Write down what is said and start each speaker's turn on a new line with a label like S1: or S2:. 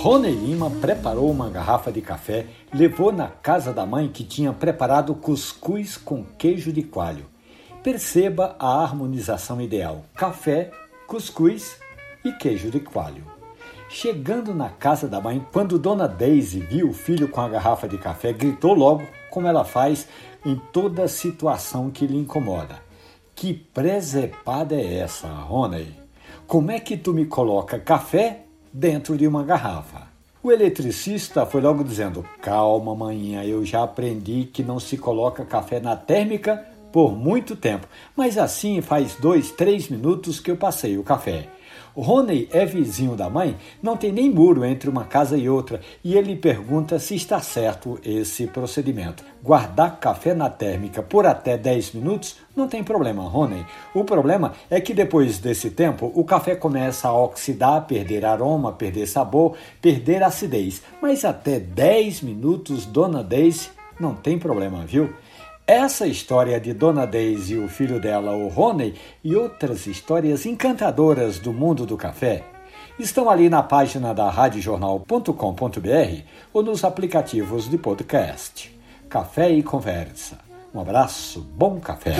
S1: Rony Lima preparou uma garrafa de café, levou na casa da mãe que tinha preparado cuscuz com queijo de coalho. Perceba a harmonização ideal: café, cuscuz e queijo de coalho. Chegando na casa da mãe, quando Dona Daisy viu o filho com a garrafa de café, gritou logo, como ela faz em toda situação que lhe incomoda. Que presepada é essa, Rony? Como é que tu me coloca café dentro de uma garrafa. O eletricista foi logo dizendo: Calma, manhã, eu já aprendi que não se coloca café na térmica por muito tempo, mas assim faz dois, três minutos que eu passei o café. Rony é vizinho da mãe, não tem nem muro entre uma casa e outra, e ele pergunta se está certo esse procedimento. Guardar café na térmica por até 10 minutos não tem problema, Rony. O problema é que depois desse tempo o café começa a oxidar, perder aroma, perder sabor, perder acidez. Mas até 10 minutos, dona Daisy, não tem problema, viu? Essa história de Dona Daisy e o filho dela, o Rony, e outras histórias encantadoras do mundo do café estão ali na página da radiojornal.com.br ou nos aplicativos de podcast. Café e Conversa. Um abraço, bom café.